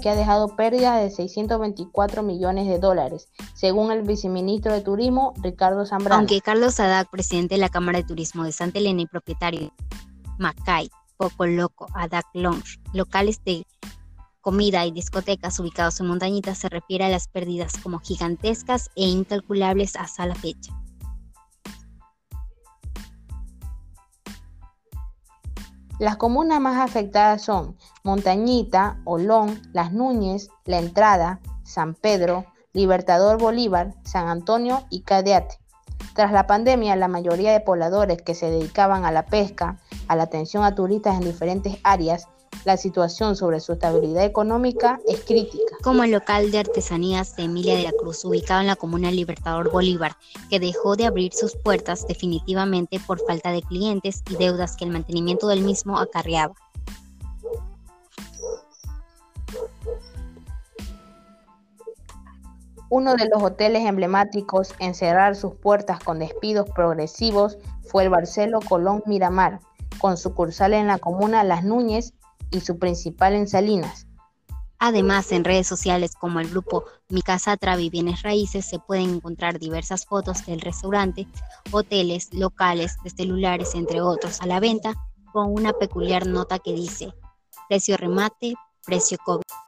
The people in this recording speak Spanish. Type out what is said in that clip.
que ha dejado pérdidas de 624 millones de dólares, según el viceministro de Turismo, Ricardo Zambrano. Aunque Carlos Sadak, presidente de la Cámara de Turismo de Santa Elena y propietario Macay, Poco Loco, Adak Lounge, locales de comida y discotecas ubicados en montañitas, se refiere a las pérdidas como gigantescas e incalculables hasta la fecha. Las comunas más afectadas son Montañita, Olón, Las Núñez, La Entrada, San Pedro, Libertador Bolívar, San Antonio y Cadeate. Tras la pandemia, la mayoría de pobladores que se dedicaban a la pesca, a la atención a turistas en diferentes áreas, la situación sobre su estabilidad económica es crítica. Como el local de artesanías de Emilia de la Cruz, ubicado en la comuna Libertador Bolívar, que dejó de abrir sus puertas definitivamente por falta de clientes y deudas que el mantenimiento del mismo acarreaba. Uno de los hoteles emblemáticos en cerrar sus puertas con despidos progresivos fue el Barcelo Colón Miramar, con sucursal en la comuna Las Núñez y su principal en Salinas. Además, en redes sociales como el grupo Mi Casa Travi Bienes Raíces se pueden encontrar diversas fotos del restaurante, hoteles, locales, de celulares, entre otros, a la venta, con una peculiar nota que dice precio remate, precio COVID.